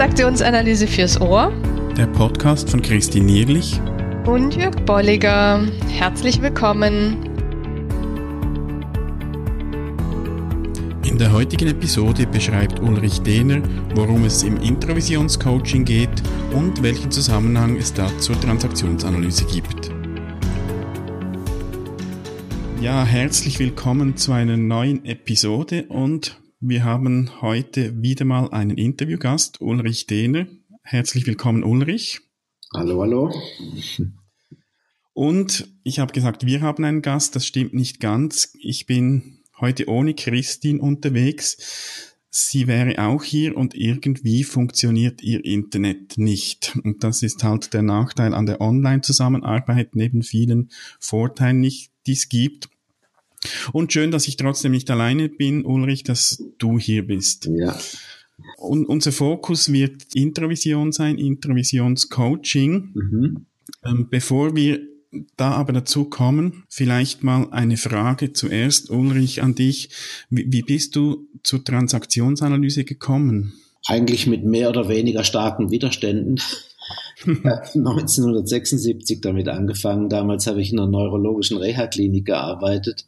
Transaktionsanalyse fürs Ohr. Der Podcast von Christine Nierlich und Jörg Bolliger. Herzlich willkommen. In der heutigen Episode beschreibt Ulrich Dehner, worum es im Introvisionscoaching geht und welchen Zusammenhang es da zur Transaktionsanalyse gibt. Ja, herzlich willkommen zu einer neuen Episode und wir haben heute wieder mal einen Interviewgast, Ulrich Dehner. Herzlich willkommen, Ulrich. Hallo, hallo. Und ich habe gesagt, wir haben einen Gast, das stimmt nicht ganz. Ich bin heute ohne Christine unterwegs. Sie wäre auch hier und irgendwie funktioniert ihr Internet nicht. Und das ist halt der Nachteil an der Online-Zusammenarbeit neben vielen Vorteilen, die es gibt. Und schön, dass ich trotzdem nicht alleine bin, Ulrich, dass du hier bist. Ja. Und unser Fokus wird Introvision sein, Introvisionscoaching. Mhm. Ähm, bevor wir da aber dazu kommen, vielleicht mal eine Frage zuerst, Ulrich, an dich. Wie, wie bist du zur Transaktionsanalyse gekommen? Eigentlich mit mehr oder weniger starken Widerständen. 1976 damit angefangen. Damals habe ich in einer neurologischen Reha-Klinik gearbeitet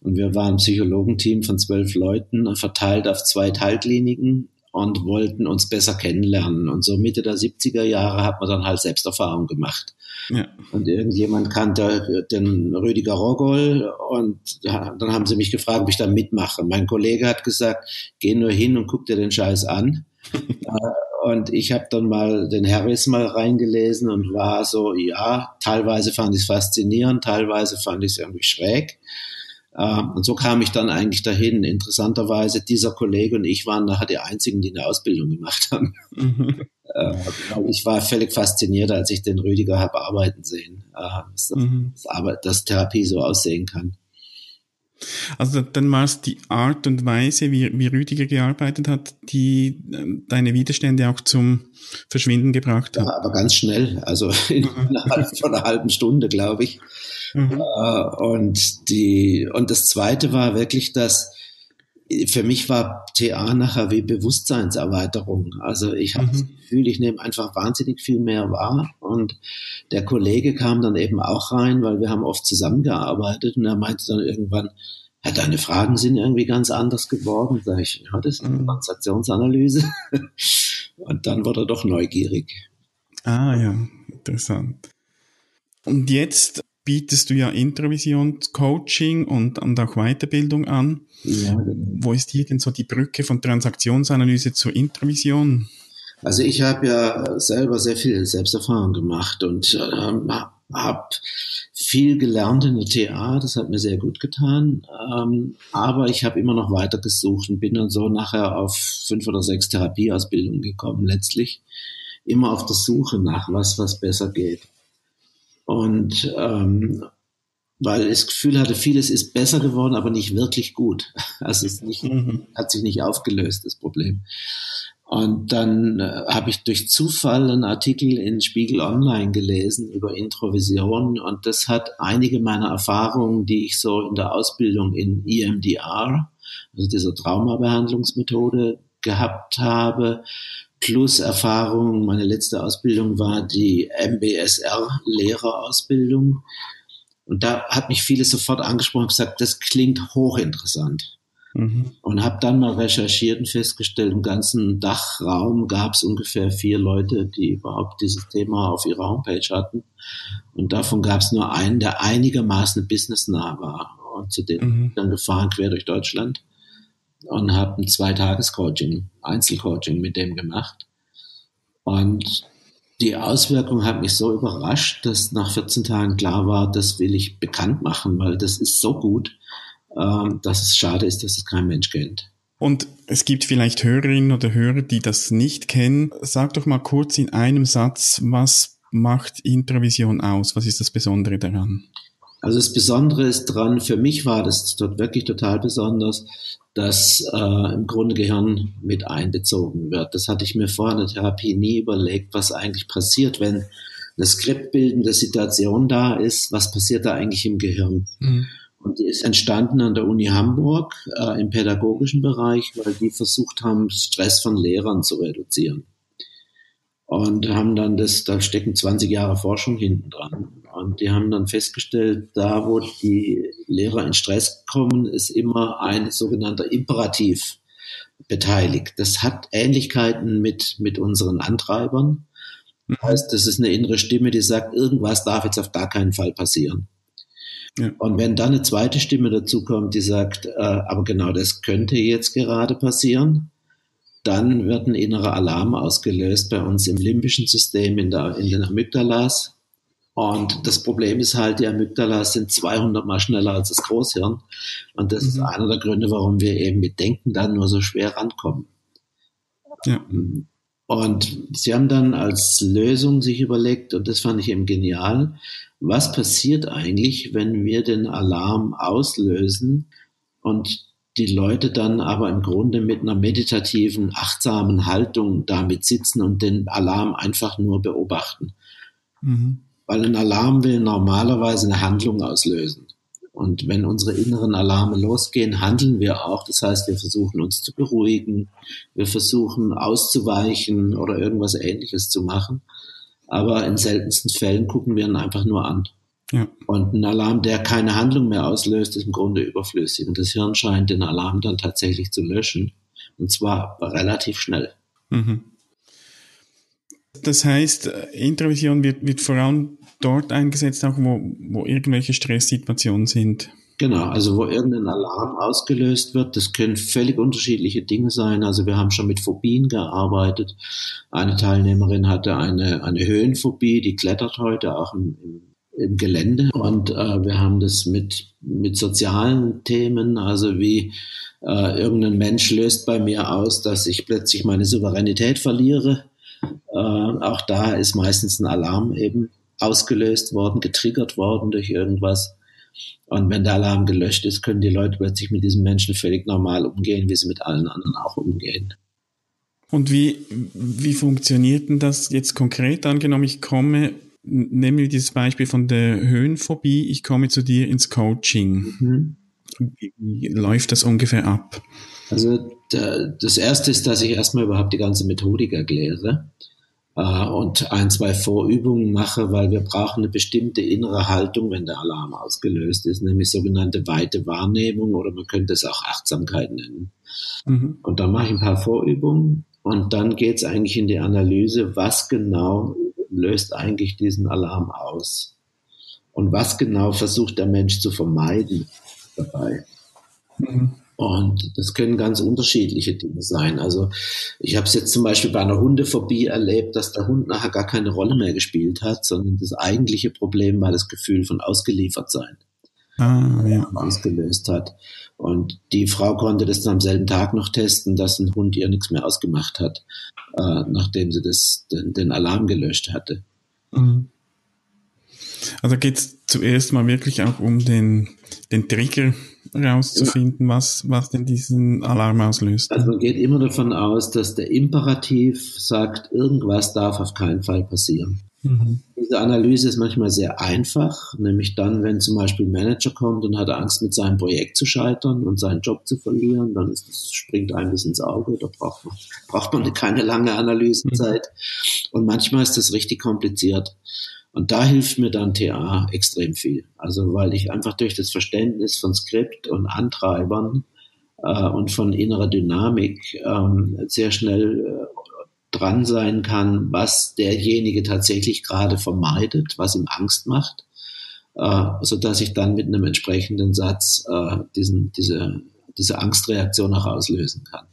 und wir waren ein Psychologenteam von zwölf Leuten, verteilt auf zwei Teilkliniken und wollten uns besser kennenlernen. Und so Mitte der 70er Jahre hat man dann halt Selbsterfahrung gemacht. Ja. Und irgendjemand kannte den Rüdiger Rogol und dann haben sie mich gefragt, ob ich da mitmache. Mein Kollege hat gesagt, geh nur hin und guck dir den Scheiß an. Und ich habe dann mal den Harris mal reingelesen und war so, ja, teilweise fand ich es faszinierend, teilweise fand ich es irgendwie schräg. Ähm, und so kam ich dann eigentlich dahin. Interessanterweise, dieser Kollege und ich waren nachher die einzigen, die eine Ausbildung gemacht haben. Mhm. Äh, ich war völlig fasziniert, als ich den Rüdiger habe arbeiten sehen, äh, dass, mhm. dass Therapie so aussehen kann. Also dann war es die Art und Weise, wie, wie Rüdiger gearbeitet hat, die äh, deine Widerstände auch zum Verschwinden gebracht hat. Ja, aber ganz schnell, also innerhalb von einer halben Stunde, glaube ich. Mhm. Äh, und die und das Zweite war wirklich, dass für mich war TA nachher wie Bewusstseinserweiterung. Also ich habe mhm. das Gefühl, ich nehme einfach wahnsinnig viel mehr wahr. Und der Kollege kam dann eben auch rein, weil wir haben oft zusammengearbeitet und er meinte dann irgendwann, ja, deine Fragen sind irgendwie ganz anders geworden. Sag ich, ja, das ist eine mhm. Transaktionsanalyse. und dann wurde er doch neugierig. Ah ja, interessant. Und jetzt bietest du ja Intervisionscoaching und, und auch Weiterbildung an. Ja, Wo ist hier denn so die Brücke von Transaktionsanalyse zur Intervision? Also ich habe ja selber sehr viel Selbsterfahrung gemacht und ähm, habe viel gelernt in der TA, das hat mir sehr gut getan. Ähm, aber ich habe immer noch weiter gesucht und bin dann so nachher auf fünf oder sechs Therapieausbildungen gekommen letztlich. Immer auf der Suche nach was, was besser geht. Und ähm, weil ich das Gefühl hatte, vieles ist besser geworden, aber nicht wirklich gut. Also es nicht, mhm. hat sich nicht aufgelöst, das Problem. Und dann äh, habe ich durch Zufall einen Artikel in Spiegel Online gelesen über Introvision und das hat einige meiner Erfahrungen, die ich so in der Ausbildung in EMDR, also dieser Traumabehandlungsmethode gehabt habe, plus Erfahrung, meine letzte Ausbildung war die MBSR-Lehrerausbildung. Und da hat mich vieles sofort angesprochen und gesagt, das klingt hochinteressant. Mhm. Und habe dann mal recherchiert und festgestellt, im ganzen Dachraum gab es ungefähr vier Leute, die überhaupt dieses Thema auf ihrer Homepage hatten. Und davon gab es nur einen, der einigermaßen businessnah war. Und zu dem mhm. dann gefahren quer durch Deutschland und habe ein Zweitages-Coaching, Einzelcoaching mit dem gemacht. Und die Auswirkung hat mich so überrascht, dass nach 14 Tagen klar war, das will ich bekannt machen, weil das ist so gut, ähm, dass es schade ist, dass es kein Mensch kennt. Und es gibt vielleicht Hörerinnen oder Hörer, die das nicht kennen. Sag doch mal kurz in einem Satz, was macht Intravision aus? Was ist das Besondere daran? Also das Besondere ist dran, für mich war das dort wirklich total besonders, dass äh, im Grunde Gehirn mit einbezogen wird. Das hatte ich mir vor einer Therapie nie überlegt, was eigentlich passiert, wenn eine skriptbildende Situation da ist, was passiert da eigentlich im Gehirn? Mhm. Und die ist entstanden an der Uni Hamburg äh, im pädagogischen Bereich, weil die versucht haben, Stress von Lehrern zu reduzieren. und haben dann das, da stecken 20 Jahre Forschung hinten dran. Und die haben dann festgestellt, da wo die Lehrer in Stress kommen, ist immer ein sogenannter Imperativ beteiligt. Das hat Ähnlichkeiten mit, mit unseren Antreibern. Das mhm. heißt, das ist eine innere Stimme, die sagt, irgendwas darf jetzt auf gar keinen Fall passieren. Ja. Und wenn dann eine zweite Stimme dazu kommt, die sagt, äh, aber genau das könnte jetzt gerade passieren, dann wird ein innerer Alarm ausgelöst bei uns im limbischen System in, der, in den Amygdalas. Und das Problem ist halt, die Amygdalas sind 200 mal schneller als das Großhirn. Und das mhm. ist einer der Gründe, warum wir eben mit Denken dann nur so schwer rankommen. Ja. Und sie haben dann als Lösung sich überlegt, und das fand ich eben genial, was passiert eigentlich, wenn wir den Alarm auslösen und die Leute dann aber im Grunde mit einer meditativen, achtsamen Haltung damit sitzen und den Alarm einfach nur beobachten. Mhm. Weil ein Alarm will normalerweise eine Handlung auslösen. Und wenn unsere inneren Alarme losgehen, handeln wir auch. Das heißt, wir versuchen uns zu beruhigen, wir versuchen auszuweichen oder irgendwas Ähnliches zu machen. Aber in seltensten Fällen gucken wir ihn einfach nur an. Ja. Und ein Alarm, der keine Handlung mehr auslöst, ist im Grunde überflüssig. Und das Hirn scheint den Alarm dann tatsächlich zu löschen. Und zwar relativ schnell. Mhm. Das heißt, Introvision wird, wird vor allem dort eingesetzt, auch wo, wo irgendwelche Stresssituationen sind. Genau, also wo irgendein Alarm ausgelöst wird, das können völlig unterschiedliche Dinge sein. Also wir haben schon mit Phobien gearbeitet. Eine Teilnehmerin hatte eine, eine Höhenphobie, die klettert heute auch im, im, im Gelände. Und äh, wir haben das mit, mit sozialen Themen, also wie äh, irgendein Mensch löst bei mir aus, dass ich plötzlich meine Souveränität verliere. Äh, auch da ist meistens ein Alarm eben ausgelöst worden, getriggert worden durch irgendwas. Und wenn der Alarm gelöscht ist, können die Leute plötzlich mit diesem Menschen völlig normal umgehen, wie sie mit allen anderen auch umgehen. Und wie, wie funktioniert denn das jetzt konkret? Angenommen, ich komme, nehmen wir dieses Beispiel von der Höhenphobie, ich komme zu dir ins Coaching. Mhm. Wie, läuft das ungefähr ab? Also das erste ist, dass ich erstmal überhaupt die ganze Methodik erkläre äh, und ein, zwei Vorübungen mache, weil wir brauchen eine bestimmte innere Haltung, wenn der Alarm ausgelöst ist, nämlich sogenannte weite Wahrnehmung oder man könnte es auch Achtsamkeit nennen. Mhm. Und dann mache ich ein paar Vorübungen und dann geht es eigentlich in die Analyse, was genau löst eigentlich diesen Alarm aus und was genau versucht der Mensch zu vermeiden dabei. Mhm. Und das können ganz unterschiedliche Dinge sein. Also ich habe es jetzt zum Beispiel bei einer Hundephobie erlebt, dass der Hund nachher gar keine Rolle mehr gespielt hat, sondern das eigentliche Problem war das Gefühl von Ausgeliefertsein. Ah, ja. ausgelöst hat. Und die Frau konnte das dann am selben Tag noch testen, dass ein Hund ihr nichts mehr ausgemacht hat, äh, nachdem sie das, den, den Alarm gelöscht hatte. Mhm. Also geht es zuerst mal wirklich auch um den, den Trigger rauszufinden, was, was denn diesen Alarm auslöst. Also man geht immer davon aus, dass der Imperativ sagt, irgendwas darf auf keinen Fall passieren. Mhm. Diese Analyse ist manchmal sehr einfach, nämlich dann, wenn zum Beispiel ein Manager kommt und hat Angst, mit seinem Projekt zu scheitern und seinen Job zu verlieren, dann ist das, springt einem das ins Auge, da braucht man, braucht man keine lange Analysezeit. Mhm. Und manchmal ist das richtig kompliziert. Und da hilft mir dann TA extrem viel. Also weil ich einfach durch das Verständnis von Skript und Antreibern äh, und von innerer Dynamik ähm, sehr schnell äh, dran sein kann, was derjenige tatsächlich gerade vermeidet, was ihm Angst macht, äh, so dass ich dann mit einem entsprechenden Satz äh, diesen, diese, diese Angstreaktion auch auslösen kann.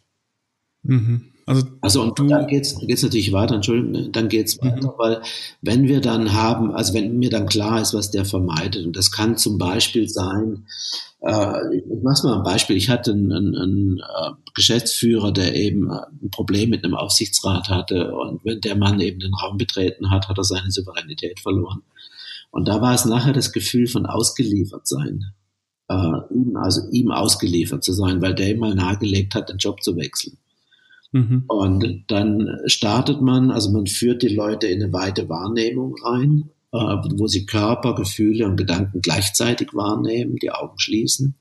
Mhm. Also, also und du, dann geht's geht's natürlich weiter, Entschuldigung, dann geht's mhm. weiter, weil wenn wir dann haben, also wenn mir dann klar ist, was der vermeidet, und das kann zum Beispiel sein, äh, ich mach's mal ein Beispiel, ich hatte einen, einen, einen äh, Geschäftsführer, der eben äh, ein Problem mit einem Aufsichtsrat hatte und wenn der Mann eben den Raum betreten hat, hat er seine Souveränität verloren. Und da war es nachher das Gefühl von ausgeliefert sein. Äh, ihm, also ihm ausgeliefert zu sein, weil der ihm mal nahegelegt hat, den Job zu wechseln. Mhm. Und dann startet man, also man führt die Leute in eine weite Wahrnehmung rein, äh, wo sie Körper, Gefühle und Gedanken gleichzeitig wahrnehmen, die Augen schließen.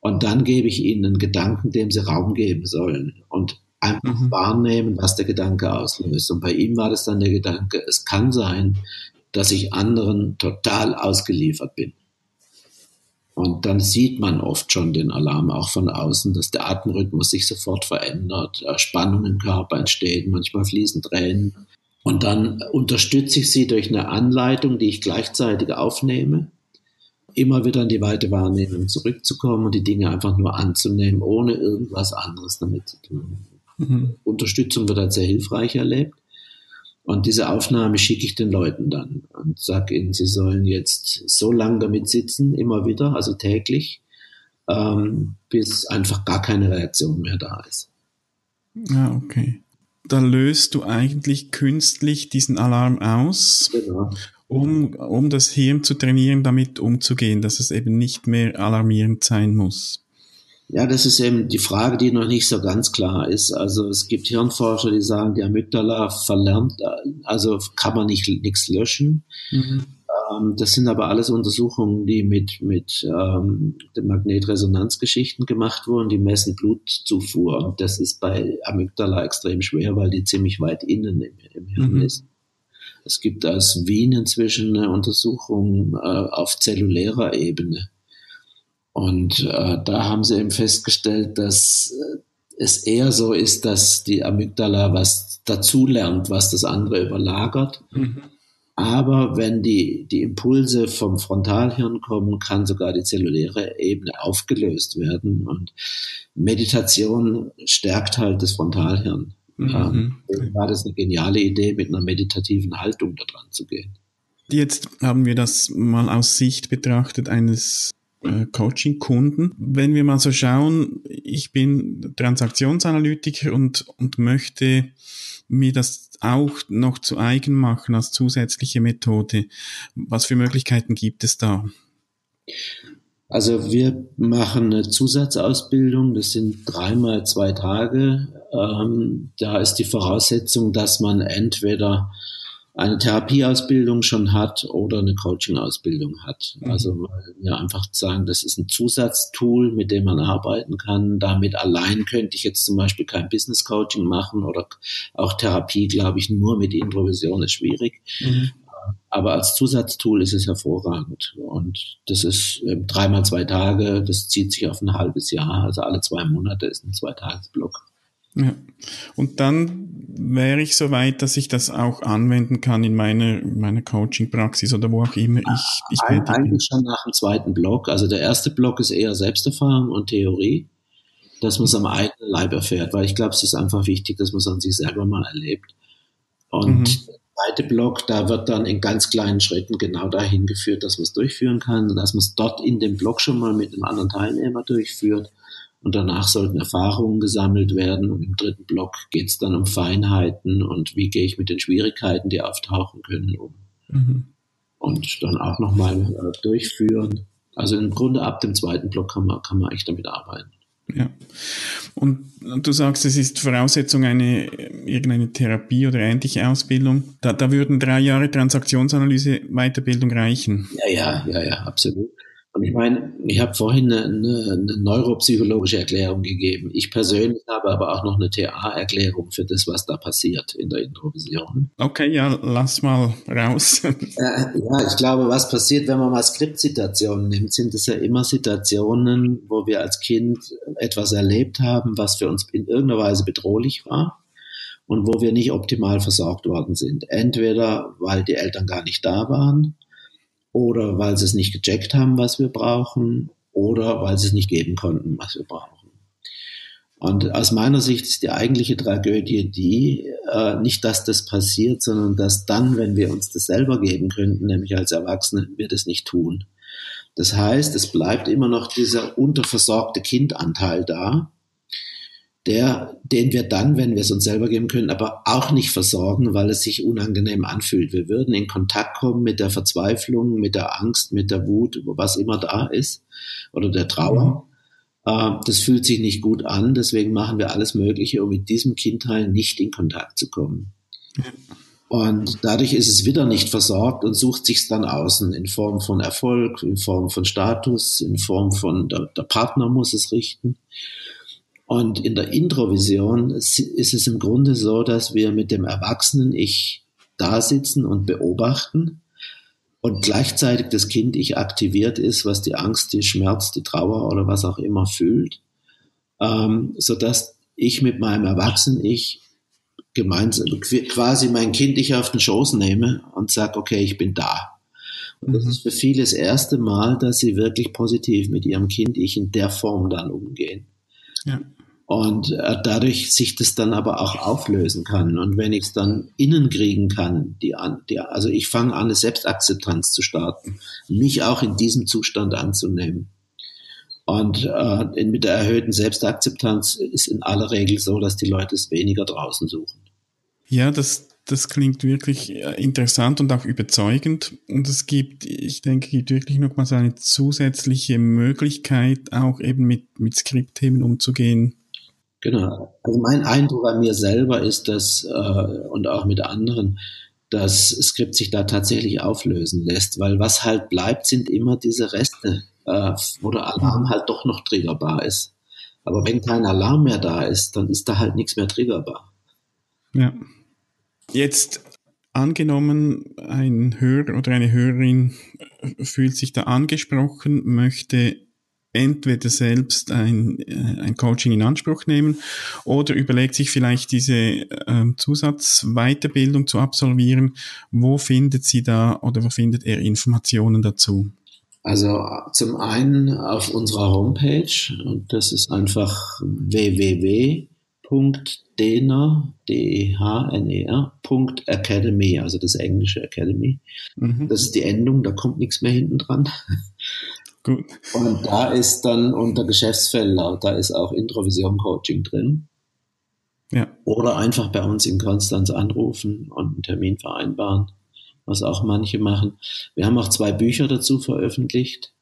Und dann gebe ich ihnen einen Gedanken, dem sie Raum geben sollen. Und Einfach mhm. wahrnehmen, was der Gedanke auslöst. Und bei ihm war das dann der Gedanke, es kann sein, dass ich anderen total ausgeliefert bin. Und dann sieht man oft schon den Alarm auch von außen, dass der Atemrhythmus sich sofort verändert, äh, Spannung im Körper entsteht, manchmal fließen Tränen. Und dann unterstütze ich sie durch eine Anleitung, die ich gleichzeitig aufnehme, immer wieder in die weite Wahrnehmung zurückzukommen und die Dinge einfach nur anzunehmen, ohne irgendwas anderes damit zu tun. Mhm. Unterstützung wird als sehr hilfreich erlebt. Und diese Aufnahme schicke ich den Leuten dann und sage ihnen, sie sollen jetzt so lange damit sitzen, immer wieder, also täglich, ähm, bis einfach gar keine Reaktion mehr da ist. Ja, okay. Da löst du eigentlich künstlich diesen Alarm aus, genau. um, um das Hirn zu trainieren, damit umzugehen, dass es eben nicht mehr alarmierend sein muss. Ja, das ist eben die Frage, die noch nicht so ganz klar ist. Also es gibt Hirnforscher, die sagen, die Amygdala verlernt, also kann man nicht nichts löschen. Mhm. Ähm, das sind aber alles Untersuchungen, die mit, mit ähm, den Magnetresonanzgeschichten gemacht wurden, die messen Blutzufuhr. Und das ist bei Amygdala extrem schwer, weil die ziemlich weit innen im, im Hirn mhm. ist. Es gibt aus Wien inzwischen eine Untersuchung äh, auf zellulärer Ebene und äh, da haben sie eben festgestellt, dass äh, es eher so ist, dass die Amygdala was dazulernt, was das andere überlagert. Mhm. Aber wenn die, die Impulse vom Frontalhirn kommen, kann sogar die zelluläre Ebene aufgelöst werden. Und Meditation stärkt halt das Frontalhirn. Mhm. Ähm, war das eine geniale Idee, mit einer meditativen Haltung da dran zu gehen. Jetzt haben wir das mal aus Sicht betrachtet eines äh, Coaching-Kunden. Wenn wir mal so schauen, ich bin Transaktionsanalytiker und, und möchte mir das auch noch zu eigen machen als zusätzliche Methode. Was für Möglichkeiten gibt es da? Also wir machen eine Zusatzausbildung, das sind dreimal zwei Tage. Ähm, da ist die Voraussetzung, dass man entweder eine Therapieausbildung schon hat oder eine Coaching-Ausbildung hat. Mhm. Also wir einfach sagen, das ist ein Zusatztool, mit dem man arbeiten kann. Damit allein könnte ich jetzt zum Beispiel kein Business Coaching machen oder auch Therapie, glaube ich, nur mit Introvision ist schwierig. Mhm. Aber als Zusatztool ist es hervorragend. Und das ist ähm, dreimal zwei Tage, das zieht sich auf ein halbes Jahr. Also alle zwei Monate ist ein Zweitagesblock. Ja. Und dann wäre ich so weit, dass ich das auch anwenden kann in meiner, meiner Coaching-Praxis oder wo auch immer ich, ich Ein, Eigentlich schon nach dem zweiten Block. Also der erste Block ist eher Selbsterfahrung und Theorie, dass man es am eigenen Leib erfährt, weil ich glaube, es ist einfach wichtig, dass man es an sich selber mal erlebt. Und mhm. der zweite Block, da wird dann in ganz kleinen Schritten genau dahin geführt, dass man es durchführen kann, dass man es dort in dem Block schon mal mit einem anderen Teilnehmer durchführt und danach sollten Erfahrungen gesammelt werden. Und im dritten Block geht es dann um Feinheiten und wie gehe ich mit den Schwierigkeiten, die auftauchen können, um. Mhm. Und dann auch nochmal äh, durchführen. Also im Grunde ab dem zweiten Block kann man, kann man echt damit arbeiten. Ja. Und du sagst, es ist Voraussetzung eine irgendeine Therapie oder ähnliche Ausbildung. Da, da würden drei Jahre Transaktionsanalyse Weiterbildung reichen. Ja, ja, ja, ja, absolut. Und ich meine, ich habe vorhin eine, eine, neuropsychologische Erklärung gegeben. Ich persönlich habe aber auch noch eine TA-Erklärung für das, was da passiert in der Introvision. Okay, ja, lass mal raus. äh, ja, ich glaube, was passiert, wenn man mal Skriptsituationen nimmt, sind es ja immer Situationen, wo wir als Kind etwas erlebt haben, was für uns in irgendeiner Weise bedrohlich war und wo wir nicht optimal versorgt worden sind. Entweder weil die Eltern gar nicht da waren oder weil sie es nicht gecheckt haben, was wir brauchen, oder weil sie es nicht geben konnten, was wir brauchen. Und aus meiner Sicht ist die eigentliche Tragödie die, äh, nicht, dass das passiert, sondern dass dann, wenn wir uns das selber geben könnten, nämlich als Erwachsene, wir das nicht tun. Das heißt, es bleibt immer noch dieser unterversorgte Kindanteil da, der, den wir dann, wenn wir es uns selber geben können, aber auch nicht versorgen, weil es sich unangenehm anfühlt. Wir würden in Kontakt kommen mit der Verzweiflung, mit der Angst, mit der Wut, was immer da ist, oder der Trauer. Mhm. Das fühlt sich nicht gut an, deswegen machen wir alles Mögliche, um mit diesem Kindteil nicht in Kontakt zu kommen. Und dadurch ist es wieder nicht versorgt und sucht sich dann außen in Form von Erfolg, in Form von Status, in Form von der, der Partner muss es richten. Und in der Introvision ist es im Grunde so, dass wir mit dem Erwachsenen Ich da sitzen und beobachten und gleichzeitig das Kind Ich aktiviert ist, was die Angst, die Schmerz, die Trauer oder was auch immer fühlt, ähm, sodass ich mit meinem Erwachsenen Ich gemeinsam quasi mein Kind Ich auf den Schoß nehme und sage, okay, ich bin da. Und das mhm. ist für viele das erste Mal, dass sie wirklich positiv mit ihrem Kind Ich in der Form dann umgehen. Ja. Und äh, dadurch sich das dann aber auch auflösen kann. Und wenn ich es dann innen kriegen kann, die, die, also ich fange an, eine Selbstakzeptanz zu starten, mich auch in diesem Zustand anzunehmen. Und äh, mit der erhöhten Selbstakzeptanz ist in aller Regel so, dass die Leute es weniger draußen suchen. Ja, das, das klingt wirklich äh, interessant und auch überzeugend. Und es gibt, ich denke, gibt wirklich nochmal so eine zusätzliche Möglichkeit, auch eben mit, mit Skriptthemen umzugehen, Genau. Also mein Eindruck an mir selber ist, dass, äh, und auch mit anderen, das Skript sich da tatsächlich auflösen lässt, weil was halt bleibt, sind immer diese Reste, äh, wo der Alarm halt doch noch triggerbar ist. Aber wenn kein Alarm mehr da ist, dann ist da halt nichts mehr triggerbar. Ja. Jetzt angenommen, ein Hörer oder eine Hörerin fühlt sich da angesprochen, möchte entweder selbst ein, äh, ein Coaching in Anspruch nehmen oder überlegt sich vielleicht diese äh, Zusatzweiterbildung zu absolvieren. Wo findet sie da oder wo findet er Informationen dazu? Also zum einen auf unserer Homepage und das ist einfach www.dener, D-E-H-N-E-R, Academy, also das englische Academy. Mhm. Das ist die Endung, da kommt nichts mehr hinten dran. Gut. Und da ist dann unter Geschäftsfelder, da ist auch Introvision Coaching drin. Ja. Oder einfach bei uns in Konstanz anrufen und einen Termin vereinbaren, was auch manche machen. Wir haben auch zwei Bücher dazu veröffentlicht,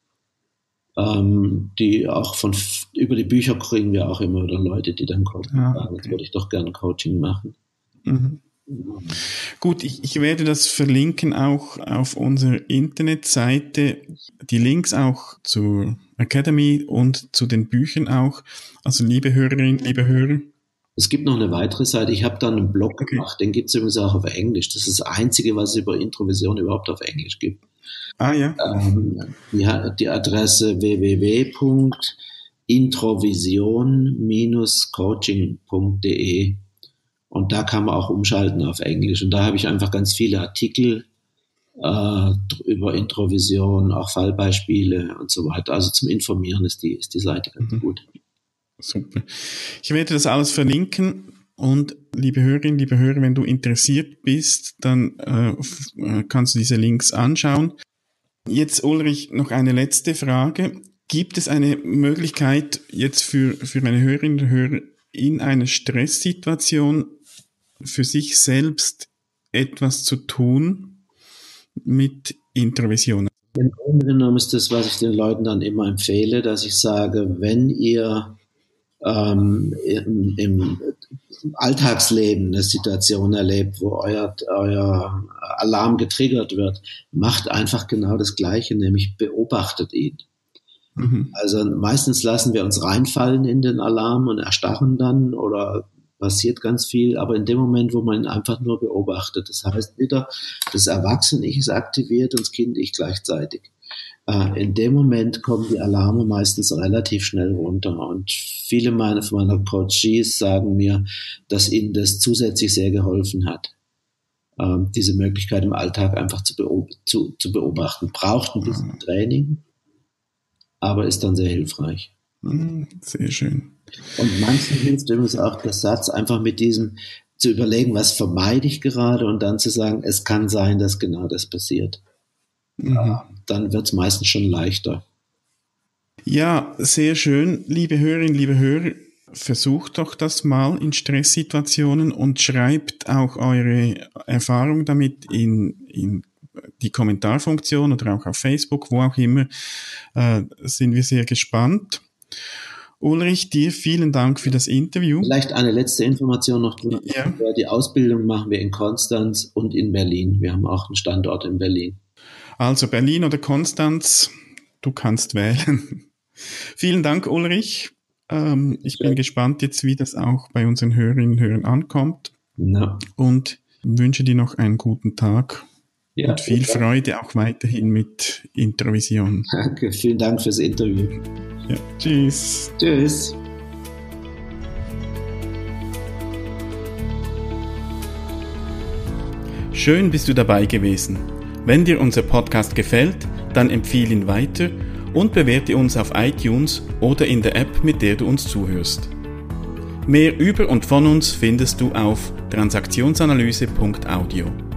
ähm, die auch von, über die Bücher kriegen wir auch immer wieder Leute, die dann kommen. Ja, okay. Jetzt würde ich doch gerne Coaching machen. Mhm. Gut, ich, ich werde das verlinken auch auf unserer Internetseite. Die Links auch zur Academy und zu den Büchern auch. Also liebe Hörerinnen, liebe Hörer. Es gibt noch eine weitere Seite. Ich habe da einen Blog okay. gemacht. Den gibt es übrigens auch auf Englisch. Das ist das Einzige, was es über Introvision überhaupt auf Englisch gibt. Ah ja. Ähm, die, die Adresse www.introvision-coaching.de und da kann man auch umschalten auf Englisch. Und da habe ich einfach ganz viele Artikel äh, über Introvision, auch Fallbeispiele und so weiter. Also zum Informieren ist die, ist die Seite ganz mhm. gut. Super. Ich werde das alles verlinken. Und liebe Hörerinnen, liebe Hörer, wenn du interessiert bist, dann äh, äh, kannst du diese Links anschauen. Jetzt, Ulrich, noch eine letzte Frage. Gibt es eine Möglichkeit jetzt für, für meine Hörerinnen und Hörer in einer Stresssituation für sich selbst etwas zu tun mit Interventionen? Im Grunde genommen ist das, was ich den Leuten dann immer empfehle, dass ich sage, wenn ihr ähm, im, im, Alltagsleben eine Situation erlebt, wo euer, euer Alarm getriggert wird, macht einfach genau das Gleiche, nämlich beobachtet ihn. Mhm. Also meistens lassen wir uns reinfallen in den Alarm und erstarren dann oder passiert ganz viel, aber in dem Moment, wo man ihn einfach nur beobachtet, das heißt wieder, das Erwachsene-Ich ist aktiviert und das Kind-Ich gleichzeitig. Äh, in dem Moment kommen die Alarme meistens relativ schnell runter und viele meiner, meiner Coaches sagen mir, dass ihnen das zusätzlich sehr geholfen hat ähm, diese Möglichkeit im Alltag einfach zu, beob zu, zu beobachten. Braucht ein bisschen mhm. Training, aber ist dann sehr hilfreich. Mhm, sehr schön. Und manchen hilft übrigens auch der Satz, einfach mit diesem zu überlegen, was vermeide ich gerade und dann zu sagen, es kann sein, dass genau das passiert. Mhm. Dann wird es meistens schon leichter. Ja, sehr schön. Liebe Hörerinnen, liebe Hörer, versucht doch das mal in Stresssituationen und schreibt auch eure Erfahrung damit in, in die Kommentarfunktion oder auch auf Facebook, wo auch immer, äh, sind wir sehr gespannt. Ulrich, dir vielen Dank für das Interview. Vielleicht eine letzte Information noch. Ja. Die Ausbildung machen wir in Konstanz und in Berlin. Wir haben auch einen Standort in Berlin. Also Berlin oder Konstanz, du kannst wählen. vielen Dank, Ulrich. Ähm, ich bin gespannt jetzt, wie das auch bei unseren Hörerinnen und Hörern ankommt. Ja. Und wünsche dir noch einen guten Tag Ja, und viel. Freude auch weiterhin mit Introvision. Danke, vielen Dank fürs Interview. Ja, tschüss. Tschüss. Schön bist du dabei gewesen. Wenn dir unser Podcast gefällt, dann empfehle ihn weiter und bewerte uns auf iTunes oder in der App, mit der du uns zuhörst. Mehr über und von uns findest du auf transaktionsanalyse.audio.